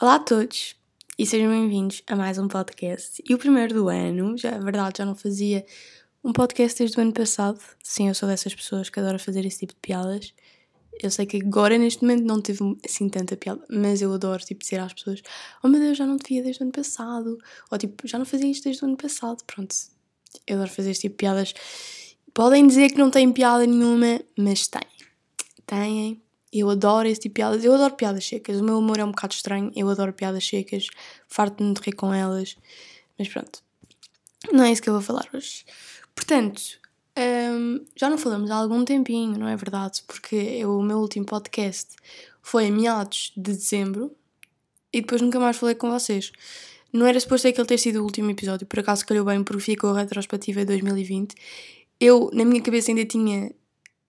Olá a todos e sejam bem-vindos a mais um podcast. E o primeiro do ano, já é verdade, já não fazia um podcast desde o ano passado. Sim, eu sou dessas pessoas que adoro fazer esse tipo de piadas. Eu sei que agora, neste momento, não teve assim tanta piada, mas eu adoro, tipo, dizer às pessoas: Oh meu Deus, já não te via desde o ano passado. Ou tipo, já não fazia isto desde o ano passado. Pronto, eu adoro fazer este tipo de piadas. Podem dizer que não têm piada nenhuma, mas têm. Têm. Eu adoro esse tipo de piadas. Eu adoro piadas secas. O meu humor é um bocado estranho. Eu adoro piadas secas. Farto-me de rir com elas. Mas pronto. Não é isso que eu vou falar hoje. Portanto, um, já não falamos há algum tempinho, não é verdade? Porque eu, o meu último podcast foi em meados de dezembro e depois nunca mais falei com vocês. Não era suposto aquele ter sido o último episódio, por acaso calhou bem porque ficou a retrospectiva de 2020. Eu, na minha cabeça, ainda tinha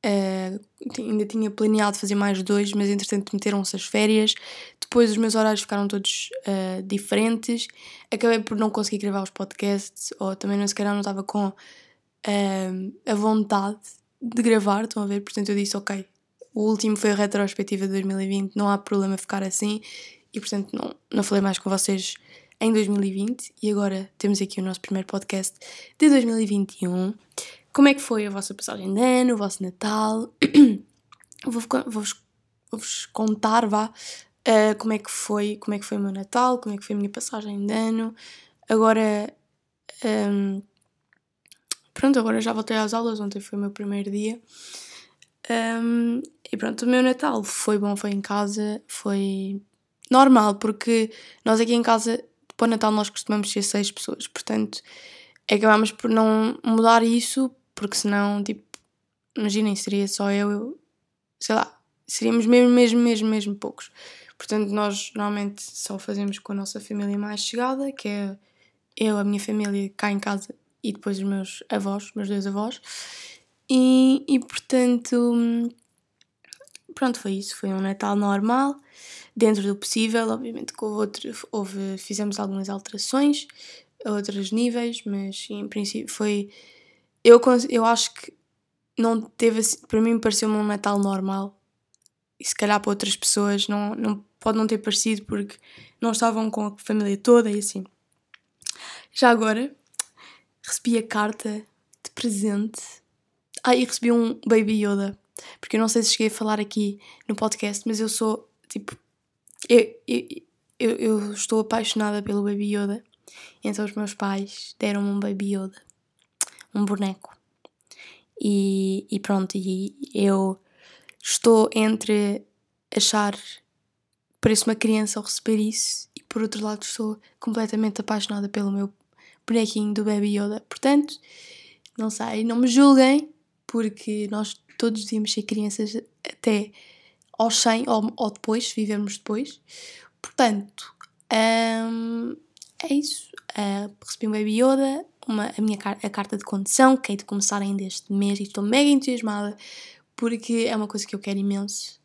Uh, ainda tinha planeado fazer mais dois, mas entretanto meteram-se as férias. Depois os meus horários ficaram todos uh, diferentes. Acabei por não conseguir gravar os podcasts, ou também não se não estava com a vontade de gravar, estão a ver? Portanto, eu disse: Ok, o último foi a retrospectiva de 2020, não há problema ficar assim, e portanto, não, não falei mais com vocês em 2020. E agora temos aqui o nosso primeiro podcast de 2021. Como é que foi a vossa passagem de ano, o vosso Natal? Vou-vos vou contar, vá, uh, como é que foi, como é que foi o meu Natal, como é que foi a minha passagem de ano. Agora, um, Pronto, agora já voltei às aulas, ontem foi o meu primeiro dia. Um, e pronto, o meu Natal foi bom, foi em casa, foi normal, porque nós aqui em casa, para o Natal, nós costumamos ser seis pessoas, portanto, acabámos por não mudar isso, porque senão, tipo, imaginem, seria só eu, eu sei lá, seríamos mesmo, mesmo, mesmo, mesmo poucos. Portanto, nós normalmente só fazemos com a nossa família mais chegada, que é eu, a minha família cá em casa e depois os meus avós, meus dois avós. E, e portanto, pronto, foi isso. Foi um Natal normal, dentro do possível. Obviamente que houve, outro, houve fizemos algumas alterações a outros níveis, mas em princípio foi. Eu, eu acho que não teve. Para mim, pareceu-me um Natal normal. E se calhar para outras pessoas não, não pode não ter parecido porque não estavam com a família toda e assim. Já agora, recebi a carta de presente. Ah, e recebi um Baby Yoda. Porque eu não sei se cheguei a falar aqui no podcast, mas eu sou tipo. Eu, eu, eu, eu estou apaixonada pelo Baby Yoda. Então os meus pais deram-me um Baby Yoda. Um boneco. E, e pronto, e eu estou entre achar parece uma criança ao receber isso e por outro lado estou completamente apaixonada pelo meu bonequinho do Baby Yoda. Portanto, não sei, não me julguem, porque nós todos devíamos ser crianças até aos 100 ou, ou depois, vivermos depois. Portanto, hum, é isso. Uh, recebi um Baby Yoda, uma, a minha a carta de condução, que é de começar ainda este mês e estou mega entusiasmada porque é uma coisa que eu quero imenso.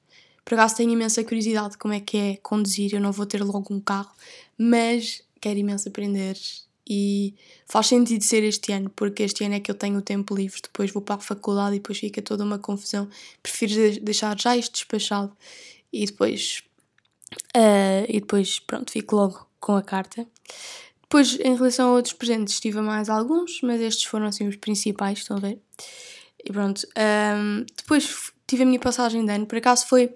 Por acaso tenho imensa curiosidade de como é que é conduzir, eu não vou ter logo um carro, mas quero imenso aprender e faz sentido ser este ano, porque este ano é que eu tenho o tempo livre, depois vou para a faculdade e depois fica toda uma confusão. Prefiro deixar já isto despachado e depois, uh, e depois pronto, fico logo com a carta. Depois, em relação a outros presentes, tive mais alguns, mas estes foram assim os principais, estão a ver? E pronto. Um, depois tive a minha passagem de ano, por acaso foi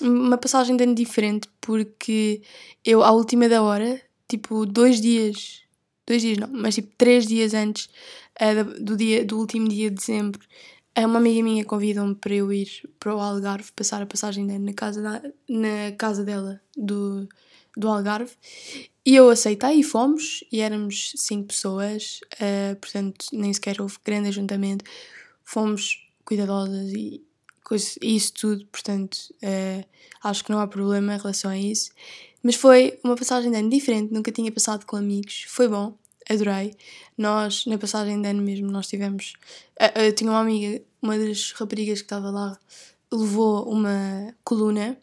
uma passagem de ano diferente, porque eu, à última da hora, tipo, dois dias dois dias não, mas tipo três dias antes uh, do, dia, do último dia de dezembro, uma amiga minha convidou-me para eu ir para o Algarve, passar a passagem dela na casa, da, na casa dela do, do Algarve. E eu aceitei e fomos, e éramos cinco pessoas, uh, portanto nem sequer houve grande ajuntamento. Fomos cuidadosas e coisa, isso tudo, portanto uh, acho que não há problema em relação a isso. Mas foi uma passagem de ano diferente, nunca tinha passado com amigos, foi bom, adorei. Nós, na passagem de ano mesmo, nós tivemos. Eu tinha uma amiga, uma das raparigas que estava lá, levou uma coluna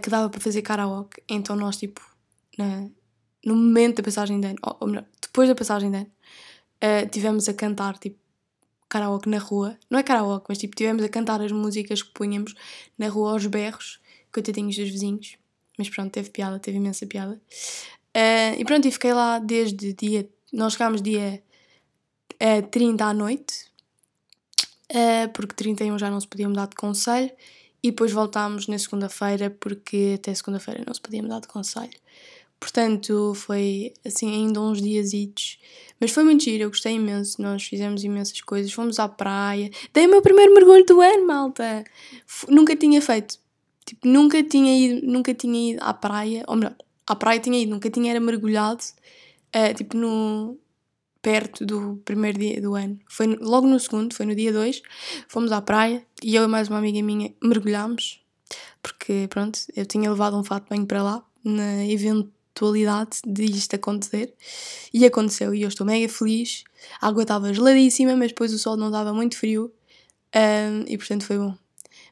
que dava para fazer karaoke, então nós, tipo, na, no momento da passagem de ano, ou melhor, depois da passagem de ano, tivemos a cantar, tipo, karaoke na rua. Não é karaoke, mas tipo, tivemos a cantar as músicas que punhamos na rua aos berros coitadinhos dos vizinhos. Mas pronto, teve piada, teve imensa piada. Uh, e pronto, e fiquei lá desde dia. Nós chegámos dia uh, 30 à noite, uh, porque 31 já não se podia mudar de conselho, e depois voltámos na segunda-feira, porque até segunda-feira não se podia mudar de conselho. Portanto, foi assim, ainda uns dias. Mas foi muito giro, eu gostei imenso. Nós fizemos imensas coisas, fomos à praia. Dei o meu primeiro mergulho do ano, malta! F nunca tinha feito. Tipo, nunca tinha ido, nunca tinha ido à praia, ou melhor, à praia tinha ido, nunca tinha era mergulhado, uh, tipo, no, perto do primeiro dia do ano. Foi logo no segundo, foi no dia 2, fomos à praia e eu e mais uma amiga minha mergulhámos, porque pronto, eu tinha levado um fato bem para lá, na eventualidade de isto acontecer, e aconteceu, e eu estou mega feliz. A água estava geladíssima, mas depois o sol não estava muito frio, um, e portanto foi bom.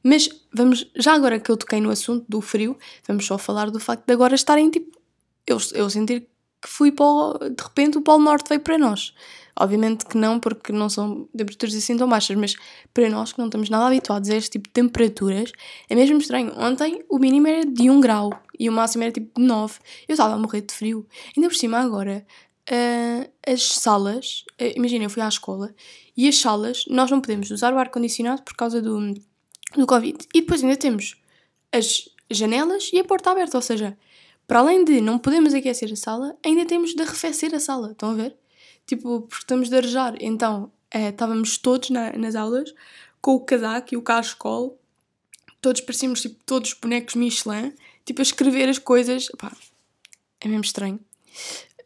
Mas vamos, já agora que eu toquei no assunto do frio, vamos só falar do facto de agora estarem tipo. Eu, eu sentir que fui para o, de repente o Polo Norte veio para nós. Obviamente que não, porque não são temperaturas assim tão baixas, mas para nós que não estamos nada habituados a este tipo de temperaturas, é mesmo estranho. Ontem o mínimo era de 1 grau e o máximo era tipo de 9. Eu estava a morrer de frio. Ainda por cima, agora, uh, as salas, uh, imagina, eu fui à escola e as salas, nós não podemos usar o ar-condicionado por causa do, do Covid. E depois ainda temos as janelas e a porta aberta, ou seja, para além de não podemos aquecer a sala, ainda temos de arrefecer a sala, estão a ver? Tipo, porque estamos de arejar. Então, é, estávamos todos na, nas aulas com o casaco e o cachecol, todos parecíamos tipo todos bonecos Michelin, tipo a escrever as coisas. Pá, é mesmo estranho.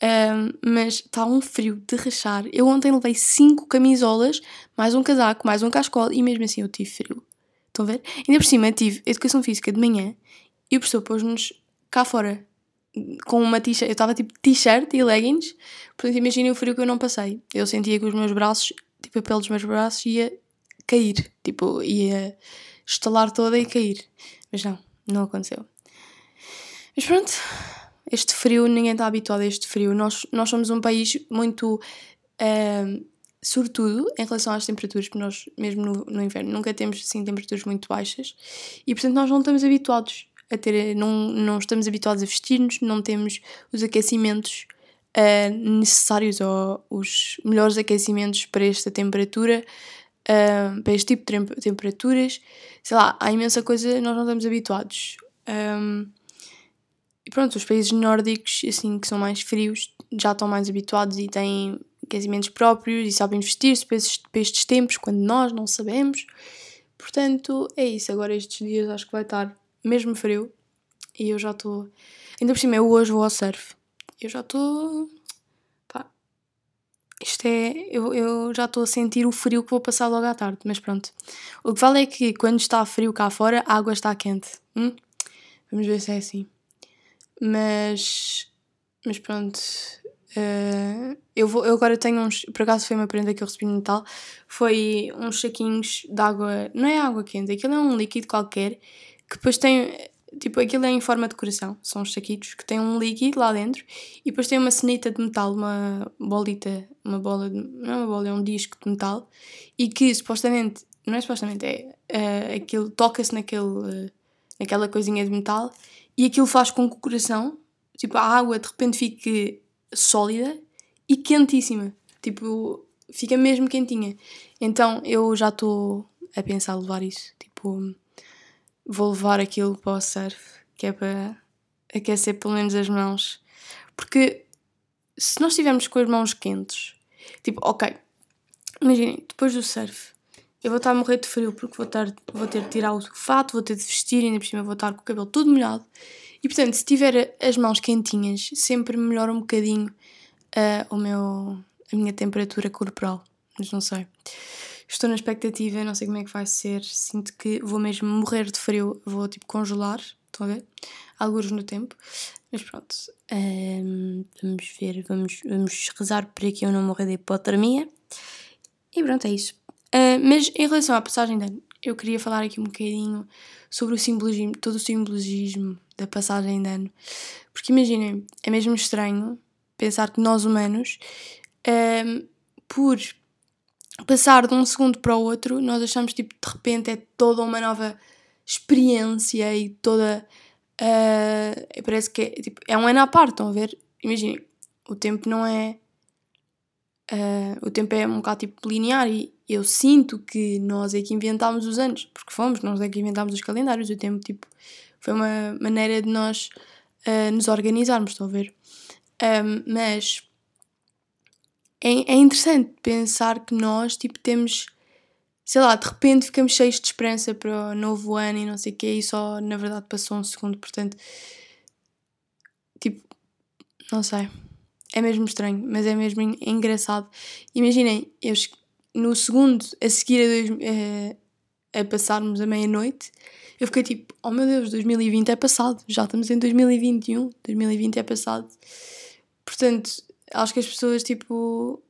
Um, mas está um frio de rachar. Eu ontem levei 5 camisolas, mais um casaco, mais um cachecol e mesmo assim eu tive frio. Estão a ver? Ainda por cima tive educação física de manhã e o professor pôs-nos cá fora com uma t-shirt. Eu estava tipo t-shirt e leggings, portanto imaginem o frio que eu não passei. Eu sentia que os meus braços, tipo a pele dos meus braços ia cair, tipo ia estalar toda e cair. Mas não, não aconteceu. Mas pronto, este frio, ninguém está habituado a este frio. Nós, nós somos um país muito. Uh, sobretudo em relação às temperaturas, porque nós, mesmo no, no inverno, nunca temos assim temperaturas muito baixas e, portanto, nós não estamos habituados a ter, não, não estamos habituados a vestir-nos, não temos os aquecimentos uh, necessários ou os melhores aquecimentos para esta temperatura, uh, para este tipo de temperaturas. Sei lá, há imensa coisa, nós não estamos habituados. Um, e pronto, os países nórdicos, assim, que são mais frios, já estão mais habituados e têm aquecimentos próprios e sabem vestir-se para, para estes tempos, quando nós não sabemos. Portanto, é isso. Agora, estes dias acho que vai estar mesmo frio e eu já estou. Ainda por cima, eu hoje vou ao surf. Eu já estou. Pá. Isto é. Eu, eu já estou a sentir o frio que vou passar logo à tarde, mas pronto. O que vale é que quando está frio cá fora, a água está quente. Hum? Vamos ver se é assim. Mas. Mas pronto. Uh, eu, vou, eu agora tenho uns. Por acaso foi uma prenda que eu recebi no Natal. Foi uns saquinhos de água. Não é água quente, aquilo é um líquido qualquer que depois tem. Tipo, aquilo é em forma de coração. São os saquitos que têm um líquido lá dentro e depois tem uma cenita de metal, uma bolita, uma bola. De, não é uma bola, é um disco de metal e que supostamente. Não é supostamente, é. Uh, aquilo toca-se naquele, uh, naquela coisinha de metal e aquilo faz com que o coração, tipo, a água de repente fique sólida e quentíssima. Tipo, fica mesmo quentinha. Então eu já estou a pensar levar isso. Tipo, vou levar aquilo para o surf, que é para aquecer pelo menos as mãos. Porque se nós estivermos com as mãos quentes, tipo, ok, imaginem, depois do surf, eu vou estar a morrer de frio porque vou, estar, vou ter de tirar o fato, vou ter de vestir, ainda por cima vou estar com o cabelo todo molhado. E portanto, se tiver as mãos quentinhas, sempre melhora um bocadinho uh, o meu, a minha temperatura corporal. Mas não sei. Estou na expectativa, não sei como é que vai ser. Sinto que vou mesmo morrer de frio, vou tipo congelar. Estão a ver? Alguns no tempo. Mas pronto. Um, ehm, vamos ver, vamos, vamos rezar para que eu não morra de hipotermia. E pronto, é isso. Uh, mas em relação à passagem de ano, eu queria falar aqui um bocadinho sobre o simbolismo, todo o simbologismo da passagem de ano. Porque imaginem, é mesmo estranho pensar que nós humanos, um, por passar de um segundo para o outro, nós achamos tipo de repente é toda uma nova experiência e toda. Uh, parece que é, tipo, é um ano à parte, estão a ver? Imaginem, o tempo não é. Uh, o tempo é um bocado tipo linear e eu sinto que nós é que inventámos os anos, porque fomos, nós é que inventámos os calendários, o tempo tipo foi uma maneira de nós uh, nos organizarmos, estão a ver? Um, mas é, é interessante pensar que nós tipo temos sei lá, de repente ficamos cheios de esperança para o novo ano e não sei o quê, e só na verdade passou um segundo, portanto, tipo, não sei, é mesmo estranho, mas é mesmo engraçado. Imaginem, eu no segundo a seguir a, dois, a, eh, a passarmos a meia-noite, eu fiquei tipo, oh meu Deus, 2020 é passado, já estamos em 2021, 2020 é passado. Portanto, acho que as pessoas, tipo,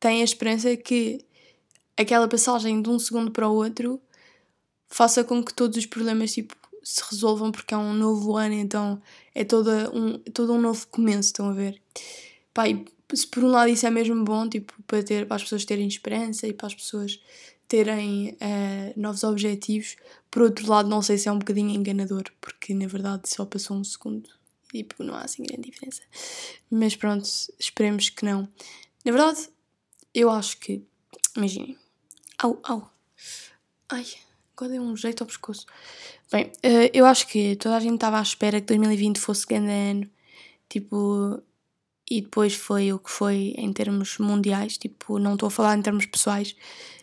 têm a esperança que aquela passagem de um segundo para o outro faça com que todos os problemas, tipo, se resolvam porque é um novo ano, então é toda um, todo um novo começo, estão a ver? E se por um lado isso é mesmo bom, tipo, para, ter, para as pessoas terem esperança e para as pessoas terem uh, novos objetivos, por outro lado não sei se é um bocadinho enganador, porque na verdade só passou um segundo e tipo, não há assim grande diferença. Mas pronto, esperemos que não. Na verdade, eu acho que, imaginem, au, au, ai, agora deu um jeito ao pescoço. Bem, uh, eu acho que toda a gente estava à espera que 2020 fosse grande ano, tipo, e depois foi o que foi em termos mundiais, tipo, não estou a falar em termos pessoais,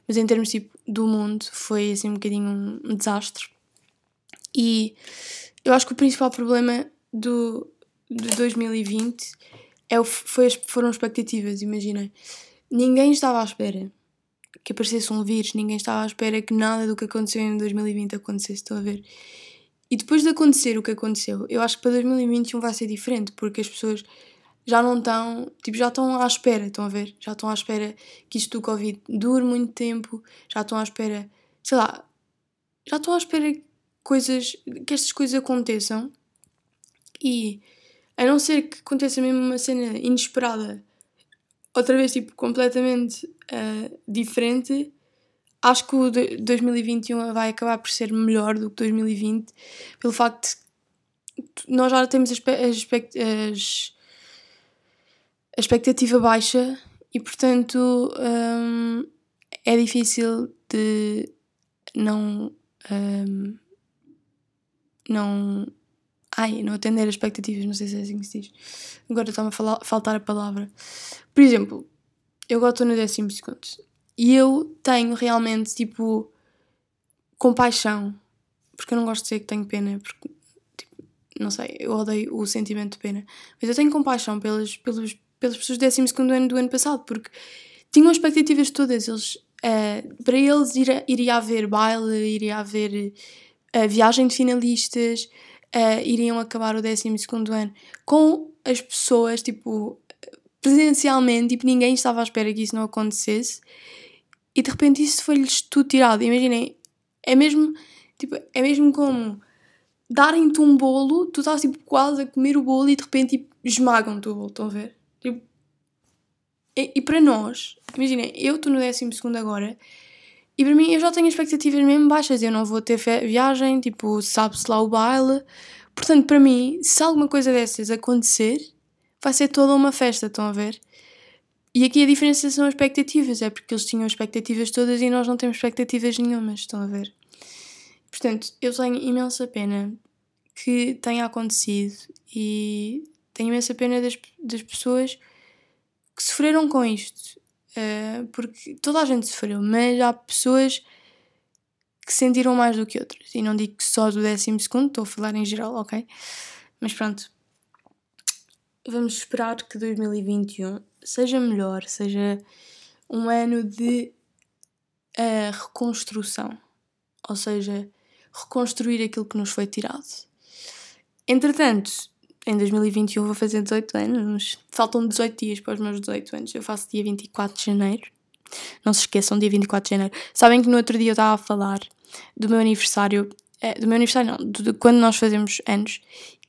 mas em termos tipo, do mundo foi assim um bocadinho um desastre. E eu acho que o principal problema do, de 2020 é foi foram as expectativas, imaginem. Ninguém estava à espera que aparecesse um vírus, ninguém estava à espera que nada do que aconteceu em 2020 acontecesse, estão a ver? E depois de acontecer o que aconteceu, eu acho que para 2021 vai ser diferente, porque as pessoas já não estão, tipo, já estão à espera, estão a ver? Já estão à espera que isto do Covid dure muito tempo, já estão à espera, sei lá, já estão à espera coisas, que estas coisas aconteçam e a não ser que aconteça mesmo uma cena inesperada, outra vez, tipo, completamente uh, diferente, acho que o 2021 vai acabar por ser melhor do que 2020, pelo facto de nós já temos as, as, a expectativa baixa e, portanto, um, é difícil de não. Um, não. Ai, não atender as expectativas, não sei se é assim que se diz. Agora está-me a faltar a palavra. Por exemplo, eu agora estou no décimo segundo e eu tenho realmente, tipo, compaixão, porque eu não gosto de dizer que tenho pena, porque, tipo, não sei, eu odeio o sentimento de pena, mas eu tenho compaixão pelos, pelos pelas pessoas do 12 ano do ano passado, porque tinham expectativas todas. Eles, uh, para eles ir, iria haver baile, iria haver uh, viagem de finalistas, uh, iriam acabar o 12 ano com as pessoas, tipo, presencialmente, tipo, ninguém estava à espera que isso não acontecesse e de repente isso foi-lhes tudo tirado. Imaginem, é mesmo, tipo, é mesmo como darem-te um bolo, tu estás tipo, quase a comer o bolo e de repente tipo, esmagam-te o bolo, estão a ver? Tipo, e, e, para nós, imaginem, eu estou no 12 agora e para mim eu já tenho expectativas mesmo baixas. Eu não vou ter viagem, tipo, sabe-se lá o baile. Portanto, para mim, se alguma coisa dessas acontecer, vai ser toda uma festa, estão a ver? E aqui a diferença são as expectativas, é porque eles tinham expectativas todas e nós não temos expectativas nenhumas, estão a ver? Portanto, eu tenho imensa pena que tenha acontecido e tenho imensa pena das, das pessoas que sofreram com isto. Uh, porque toda a gente sofreu, mas há pessoas que sentiram mais do que outras. E não digo só do décimo segundo, estou a falar em geral, ok? Mas pronto. Vamos esperar que 2021 seja melhor, seja um ano de uh, reconstrução. Ou seja, reconstruir aquilo que nos foi tirado. Entretanto, em 2021 vou fazer 18 anos. Faltam 18 dias para os meus 18 anos. Eu faço dia 24 de janeiro. Não se esqueçam, dia 24 de janeiro. Sabem que no outro dia eu estava a falar do meu aniversário. É, do meu aniversário, não, de quando nós fazemos anos.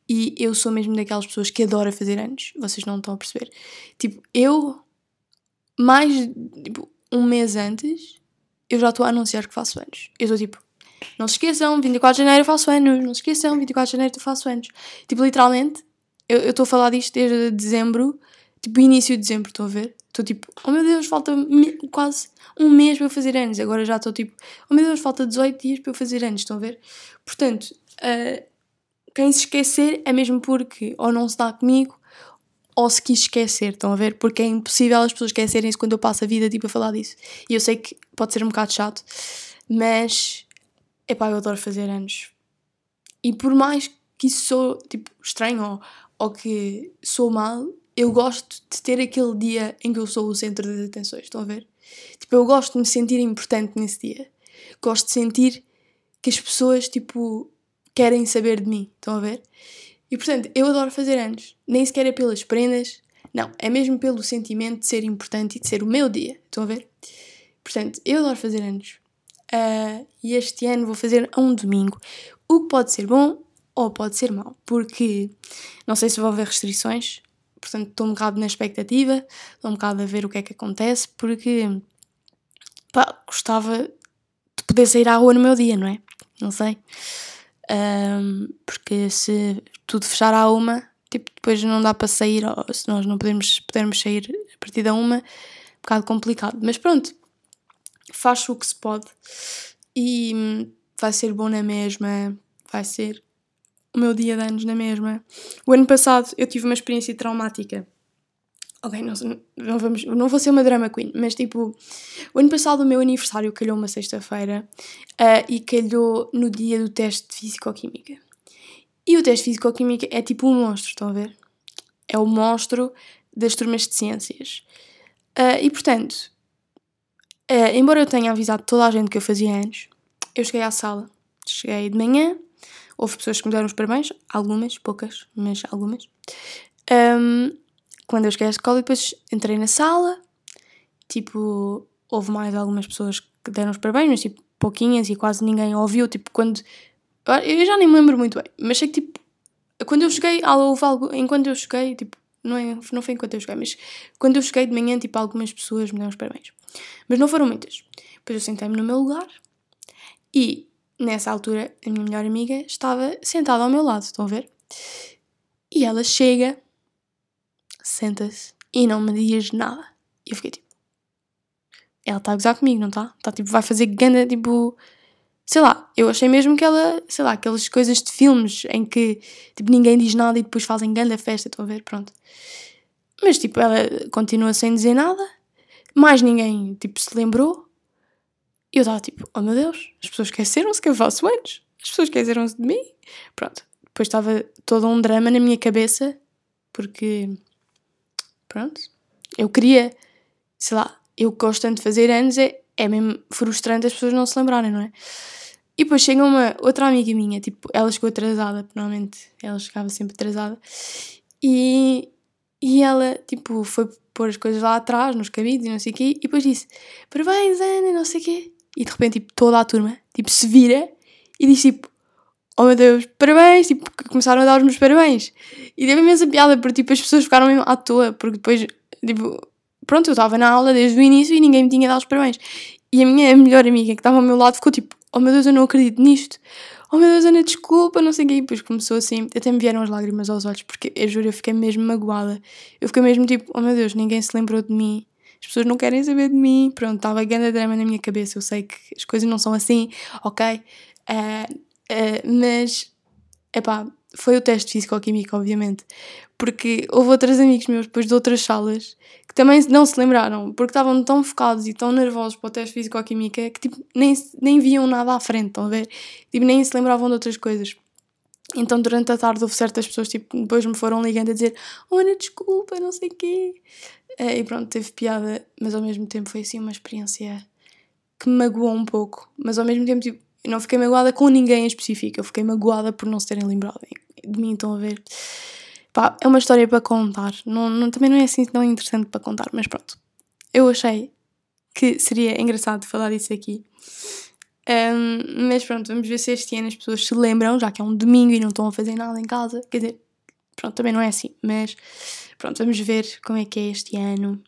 E eu sou mesmo daquelas pessoas que adora fazer anos. Vocês não estão a perceber. Tipo, eu, mais tipo, um mês antes, eu já estou a anunciar que faço anos. Eu estou tipo, Não se esqueçam, 24 de janeiro eu faço anos. Não se esqueçam, 24 de janeiro eu faço anos. Tipo, literalmente, eu estou a falar disto desde dezembro, tipo, início de dezembro, estão a ver? Estou tipo, oh meu Deus, falta quase um mês para eu fazer anos. Agora já estou tipo, oh meu Deus, falta 18 dias para eu fazer anos, estão a ver? Portanto, uh, quem se esquecer é mesmo porque ou não se dá comigo ou se quis esquecer, estão a ver? Porque é impossível as pessoas esquecerem-se quando eu passo a vida tipo a falar disso. E eu sei que pode ser um bocado chato, mas epá, eu adoro fazer anos. E por mais que isso sou tipo estranho ou, ou que sou mal, eu gosto de ter aquele dia em que eu sou o centro das atenções, estão a ver? Tipo, eu gosto de me sentir importante nesse dia. Gosto de sentir que as pessoas, tipo, querem saber de mim, estão a ver? E portanto, eu adoro fazer anos. Nem sequer é pelas prendas, não, é mesmo pelo sentimento de ser importante e de ser o meu dia, estão a ver? Portanto, eu adoro fazer anos. Uh, e este ano vou fazer a um domingo. O que pode ser bom ou pode ser mau, porque não sei se vou haver restrições, portanto estou um bocado na expectativa, estou um bocado a ver o que é que acontece, porque pá, gostava de poder sair à rua no meu dia, não é? Não sei. Um, porque se tudo fechar à uma, tipo, depois não dá para sair, ou se nós não podemos, pudermos sair a partir da uma, um bocado complicado. Mas pronto, faço o que se pode e vai ser bom na mesma, vai ser o meu dia de anos na mesma. O ano passado eu tive uma experiência traumática. Ok, não, não, vamos, não vou ser uma drama queen, mas tipo, o ano passado o meu aniversário calhou uma sexta-feira uh, e calhou no dia do teste de Físico-Química. E o teste de Físico-Química é tipo um monstro, estão a ver? É o monstro das turmas de ciências. Uh, e portanto, uh, embora eu tenha avisado toda a gente que eu fazia anos, eu cheguei à sala. Cheguei de manhã, Houve pessoas que me deram os parabéns, algumas, poucas, mas algumas. Um, quando eu cheguei à escola, depois entrei na sala, tipo, houve mais algumas pessoas que deram os parabéns, mas tipo, pouquinhas e quase ninguém ouviu. Tipo, quando. Eu já nem me lembro muito bem, mas sei que tipo, quando eu cheguei, houve algo. Enquanto eu cheguei, tipo, não, é, não foi enquanto eu cheguei, mas quando eu cheguei de manhã, tipo, algumas pessoas me deram os parabéns. Mas não foram muitas. Depois eu sentei-me no meu lugar e nessa altura, a minha melhor amiga estava sentada ao meu lado, estão a ver? E ela chega, senta-se e não me diz nada. E eu fiquei tipo. Ela está a gozar comigo, não está? Está tipo, vai fazer ganda, tipo. Sei lá, eu achei mesmo que ela, sei lá, aquelas coisas de filmes em que tipo, ninguém diz nada e depois fazem ganda festa, estão a ver? Pronto. Mas tipo, ela continua sem dizer nada, mais ninguém tipo se lembrou. E eu estava tipo, oh meu Deus, as pessoas esqueceram-se que eu faço anos. As pessoas esqueceram-se de mim. Pronto. Depois estava todo um drama na minha cabeça, porque, pronto, eu queria, sei lá, eu gosto tanto de fazer anos, é, é mesmo frustrante as pessoas não se lembrarem, não é? E depois chega uma outra amiga minha, tipo, ela chegou atrasada, normalmente ela chegava sempre atrasada, e, e ela, tipo, foi pôr as coisas lá atrás, nos cabides e não sei o quê, e depois disse, parabéns, Ana, não sei o quê e de repente tipo, toda a turma tipo, se vira e diz tipo oh meu Deus, parabéns, tipo, começaram a dar os meus parabéns. E teve imensa piada, porque tipo, as pessoas ficaram mesmo à toa, porque depois, tipo, pronto, eu estava na aula desde o início e ninguém me tinha dado os parabéns. E a minha melhor amiga que estava ao meu lado ficou tipo, oh meu Deus, eu não acredito nisto. Oh meu Deus, Ana, desculpa, não sei o quê. E depois começou assim, até me vieram as lágrimas aos olhos, porque eu juro, eu fiquei mesmo magoada. Eu fiquei mesmo tipo, oh meu Deus, ninguém se lembrou de mim as pessoas não querem saber de mim. Pronto, estava grande drama na minha cabeça. Eu sei que as coisas não são assim, ok? Uh, uh, mas, epá, foi o teste físico-químico, obviamente. Porque houve outros amigos meus depois de outras salas que também não se lembraram, porque estavam tão focados e tão nervosos para o teste físico-química que tipo, nem, nem viam nada à frente, estão a ver? Tipo, nem se lembravam de outras coisas. Então, durante a tarde, houve certas pessoas, tipo, depois me foram ligando a dizer: Oh, Ana, desculpa, não sei o quê. Uh, e pronto, teve piada, mas ao mesmo tempo foi assim uma experiência que me magoou um pouco. Mas ao mesmo tempo, tipo, não fiquei magoada com ninguém em específico, eu fiquei magoada por não se terem lembrado de mim, estão a ver? Pá, é uma história para contar, não, não, também não é assim tão interessante para contar, mas pronto. Eu achei que seria engraçado falar disso aqui. Um, mas pronto, vamos ver se este ano as pessoas se lembram, já que é um domingo e não estão a fazer nada em casa. Quer dizer, pronto, também não é assim, mas Pronto, vamos ver como é que é este ano.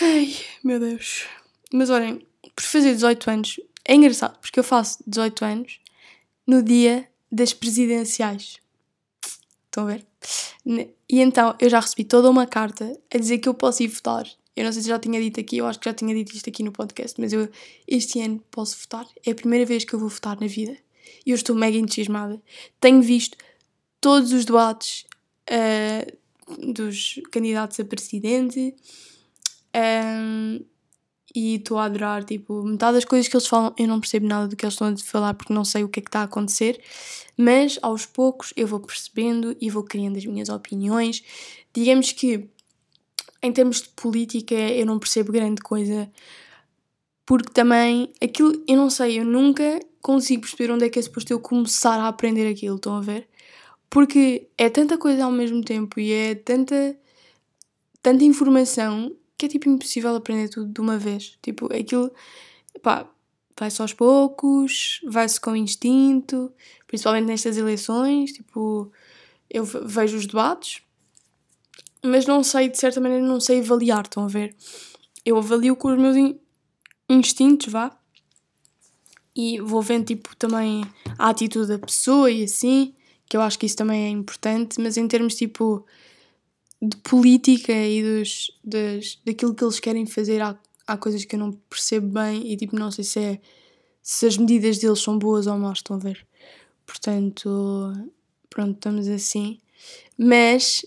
Ai, meu Deus. Mas olhem, por fazer 18 anos, é engraçado, porque eu faço 18 anos no dia das presidenciais. Estão a ver? E então eu já recebi toda uma carta a dizer que eu posso ir votar. Eu não sei se já tinha dito aqui, eu acho que já tinha dito isto aqui no podcast, mas eu este ano posso votar. É a primeira vez que eu vou votar na vida. E eu estou mega entusiasmada. Tenho visto todos os debates uh, dos candidatos a presidente. Um, e estou a adorar, tipo, metade das coisas que eles falam eu não percebo nada do que eles estão a falar porque não sei o que é que está a acontecer, mas aos poucos eu vou percebendo e vou criando as minhas opiniões. Digamos que em termos de política eu não percebo grande coisa, porque também aquilo, eu não sei, eu nunca consigo perceber onde é que é suposto eu começar a aprender aquilo, estão a ver? Porque é tanta coisa ao mesmo tempo e é tanta, tanta informação que é tipo impossível aprender tudo de uma vez. Tipo, aquilo, pá, vai-se aos poucos, vai-se com instinto, principalmente nestas eleições. Tipo, eu vejo os debates, mas não sei, de certa maneira, não sei avaliar, estão a ver? Eu avalio com os meus in instintos, vá, e vou vendo, tipo, também a atitude da pessoa e assim, que eu acho que isso também é importante, mas em termos, tipo, de política e dos, das, daquilo que eles querem fazer, há, há coisas que eu não percebo bem e tipo, não sei se, é, se as medidas deles são boas ou más, estão a ver? Portanto, pronto, estamos assim. Mas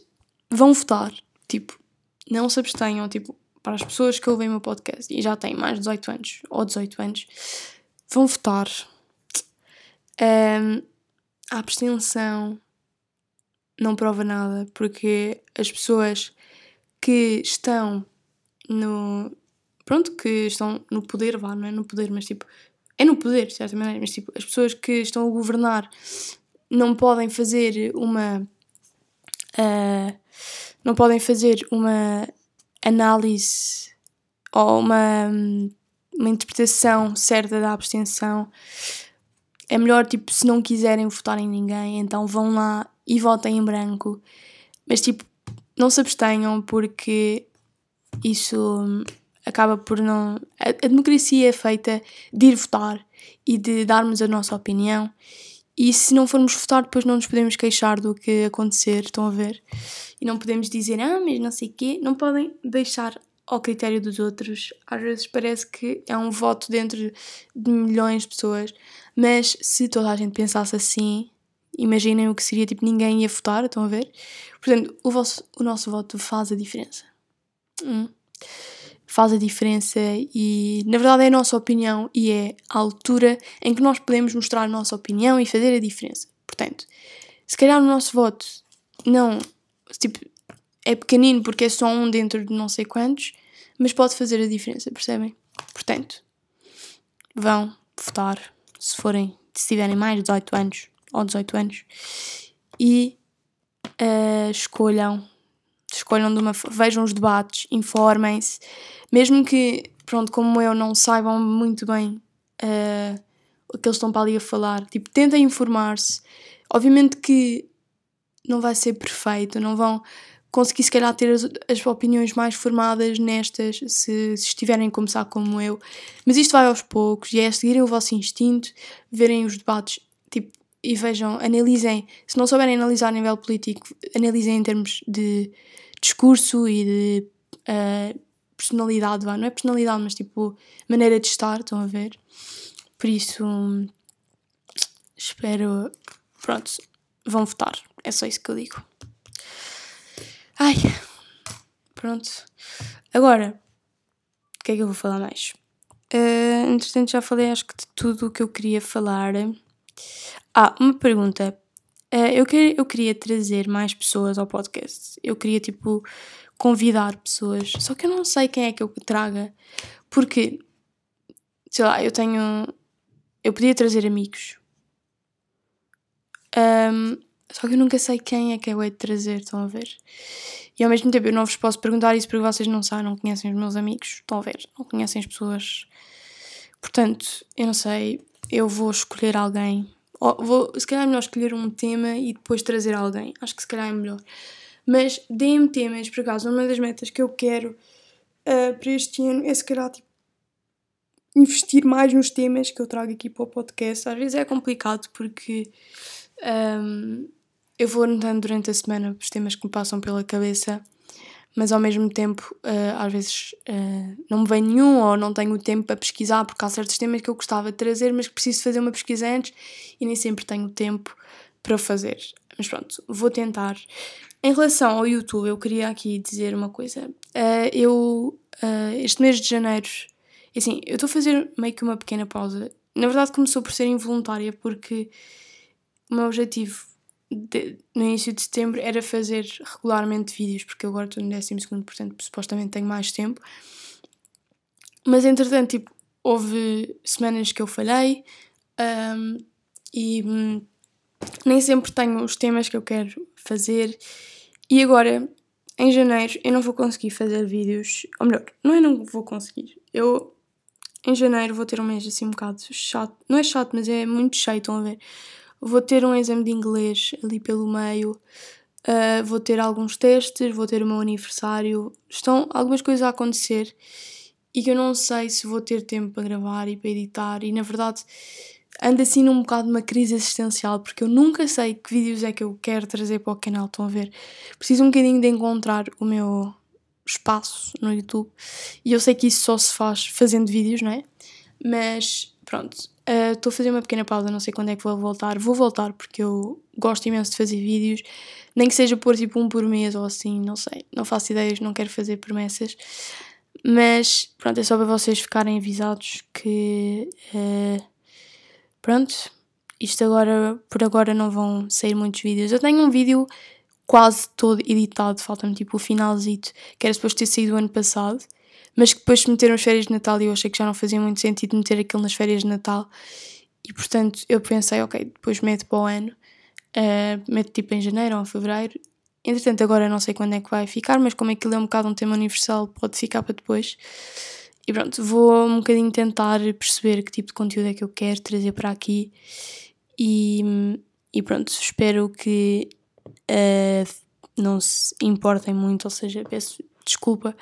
vão votar, tipo, não se abstenham, tipo, para as pessoas que ouvem o meu podcast e já têm mais de 18 anos ou 18 anos, vão votar. Um, a abstenção não prova nada, porque as pessoas que estão no. Pronto, que estão no poder, vá, não é no poder, mas tipo. É no poder, de certa maneira, mas tipo, as pessoas que estão a governar não podem fazer uma. Uh, não podem fazer uma análise ou uma, uma interpretação certa da abstenção. É melhor, tipo, se não quiserem votar em ninguém, então vão lá e votem em branco. Mas tipo, não se abstenham porque isso acaba por não. A, a, democracia é feita de ir votar e de darmos a nossa opinião. E se não formos votar, depois não nos podemos queixar do que acontecer, estão a ver? E não podemos dizer, ah, mas não sei o quê. Não podem deixar ao critério dos outros. Às vezes parece que é um voto dentro de milhões de pessoas, mas se toda a gente pensasse assim, Imaginem o que seria, tipo, ninguém ia votar, estão a ver? Portanto, o, vosso, o nosso voto faz a diferença. Hum. Faz a diferença e, na verdade, é a nossa opinião e é a altura em que nós podemos mostrar a nossa opinião e fazer a diferença. Portanto, se calhar o nosso voto não, tipo, é pequenino porque é só um dentro de não sei quantos, mas pode fazer a diferença, percebem? Portanto, vão votar se forem, se tiverem mais de 18 anos ou 18 anos e uh, escolham, escolham de uma, vejam os debates, informem-se, mesmo que, pronto, como eu, não saibam muito bem uh, o que eles estão para ali a falar, tipo, tentem informar-se. Obviamente que não vai ser perfeito, não vão conseguir se calhar ter as, as opiniões mais formadas nestas se, se, estiverem a começar como eu, mas isto vai aos poucos e é seguirem o vosso instinto, verem os debates, tipo, e vejam, analisem, se não souberem analisar a nível político, analisem em termos de discurso e de uh, personalidade, não é personalidade, mas tipo maneira de estar, estão a ver? Por isso, espero, pronto, vão votar, é só isso que eu digo. Ai, pronto. Agora, o que é que eu vou falar mais? Uh, entretanto, já falei acho que de tudo o que eu queria falar. Ah, uma pergunta. Uh, eu, que, eu queria trazer mais pessoas ao podcast. Eu queria, tipo, convidar pessoas. Só que eu não sei quem é que eu traga. Porque, sei lá, eu tenho. Eu podia trazer amigos. Um, só que eu nunca sei quem é que eu hei de trazer, estão a ver? E ao mesmo tempo eu não vos posso perguntar isso porque vocês não sabem, não conhecem os meus amigos, estão a ver? Não conhecem as pessoas. Portanto, eu não sei, eu vou escolher alguém vou, se calhar é melhor escolher um tema e depois trazer alguém. Acho que se calhar é melhor. Mas deem-me temas, por acaso, uma das metas que eu quero uh, para este ano é se calhar tipo, investir mais nos temas que eu trago aqui para o podcast. Às vezes é complicado porque um, eu vou anotando durante a semana os temas que me passam pela cabeça, mas ao mesmo tempo, uh, às vezes uh, não me vem nenhum ou não tenho tempo para pesquisar, porque há certos temas que eu gostava de trazer, mas que preciso fazer uma pesquisa antes e nem sempre tenho tempo para fazer. Mas pronto, vou tentar. Em relação ao YouTube, eu queria aqui dizer uma coisa. Uh, eu, este mês de janeiro, assim, eu estou a fazer meio que uma pequena pausa. Na verdade, começou por ser involuntária, porque o meu objetivo de, no início de setembro era fazer regularmente vídeos, porque eu agora estou no 12, portanto, supostamente tenho mais tempo. Mas entretanto, tipo, houve semanas que eu falhei um, e hum, nem sempre tenho os temas que eu quero fazer. E agora, em janeiro, eu não vou conseguir fazer vídeos. Ou melhor, não é não vou conseguir. Eu, em janeiro, vou ter um mês assim um bocado chato. Não é chato, mas é muito cheio, estão a ver? Vou ter um exame de inglês ali pelo meio, uh, vou ter alguns testes, vou ter o meu aniversário. Estão algumas coisas a acontecer e que eu não sei se vou ter tempo para gravar e para editar. E na verdade ando assim num bocado uma crise existencial porque eu nunca sei que vídeos é que eu quero trazer para o canal. Estão a ver? Preciso um bocadinho de encontrar o meu espaço no YouTube e eu sei que isso só se faz fazendo vídeos, não é? Mas pronto, estou uh, a fazer uma pequena pausa, não sei quando é que vou voltar. Vou voltar porque eu gosto imenso de fazer vídeos, nem que seja por tipo um por mês ou assim, não sei. Não faço ideias, não quero fazer promessas. Mas pronto, é só para vocês ficarem avisados que. Uh, pronto, isto agora, por agora não vão sair muitos vídeos. Eu tenho um vídeo quase todo editado, falta-me tipo o finalzito, que era suposto ter saído o ano passado mas que depois meteram as férias de Natal e eu achei que já não fazia muito sentido meter aquilo nas férias de Natal e portanto eu pensei, ok, depois meto para o ano, uh, meto tipo em janeiro ou em fevereiro. Entretanto, agora não sei quando é que vai ficar, mas como aquilo é um bocado um tema universal, pode ficar para depois. E pronto, vou um bocadinho tentar perceber que tipo de conteúdo é que eu quero trazer para aqui e, e pronto, espero que uh, não se importem muito, ou seja, peço desculpa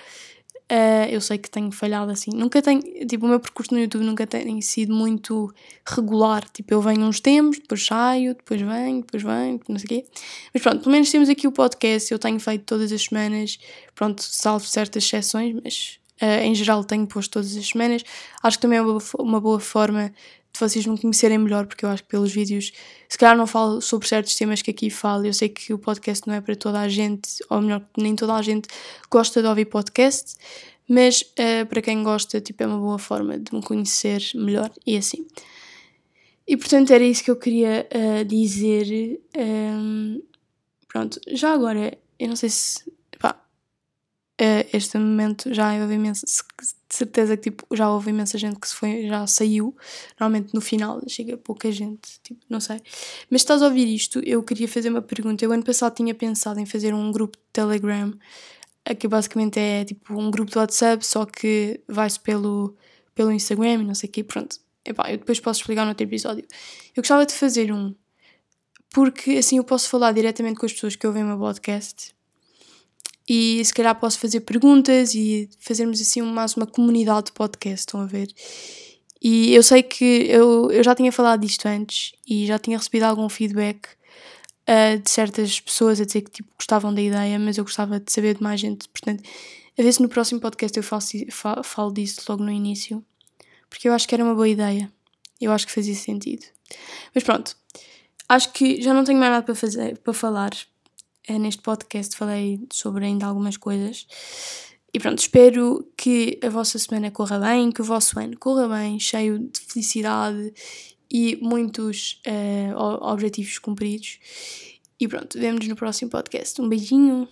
Uh, eu sei que tenho falhado assim. Nunca tenho. Tipo, o meu percurso no YouTube nunca tem sido muito regular. Tipo, eu venho uns tempos, depois saio, depois venho, depois venho, não sei o quê. Mas pronto, pelo menos temos aqui o podcast. Eu tenho feito todas as semanas. Pronto, salvo certas exceções, mas uh, em geral tenho posto todas as semanas. Acho que também é uma, uma boa forma de vocês me conhecerem melhor, porque eu acho que pelos vídeos, se calhar não falo sobre certos temas que aqui falo. Eu sei que o podcast não é para toda a gente, ou melhor, nem toda a gente gosta de ouvir podcast, mas uh, para quem gosta, tipo, é uma boa forma de me conhecer melhor e assim. E portanto era isso que eu queria uh, dizer. Um, ehm, pronto, já agora, eu não sei se este momento já houve imensa, de certeza que tipo, já houve imensa gente que se foi, já saiu. Normalmente no final chega pouca gente, tipo, não sei. Mas estás a ouvir isto, eu queria fazer uma pergunta. Eu ano passado tinha pensado em fazer um grupo de Telegram, que basicamente é tipo um grupo de WhatsApp, só que vai-se pelo, pelo Instagram e não sei o quê. Pronto, Epá, eu depois posso explicar no outro episódio. Eu gostava de fazer um, porque assim eu posso falar diretamente com as pessoas que ouvem o meu podcast e se calhar posso fazer perguntas e fazermos assim mais uma comunidade de podcast, estão a ver? E eu sei que eu, eu já tinha falado disto antes e já tinha recebido algum feedback uh, de certas pessoas a dizer que tipo, gostavam da ideia, mas eu gostava de saber de mais gente. Portanto, a ver se no próximo podcast eu faço, falo, falo disso logo no início, porque eu acho que era uma boa ideia. Eu acho que fazia sentido. Mas pronto, acho que já não tenho mais nada para, fazer, para falar. Eh, neste podcast falei sobre ainda algumas coisas. E pronto, espero que a vossa semana corra bem, que o vosso ano corra bem, cheio de felicidade e muitos uh, objetivos cumpridos. E pronto, vemo-nos no próximo podcast. Um beijinho!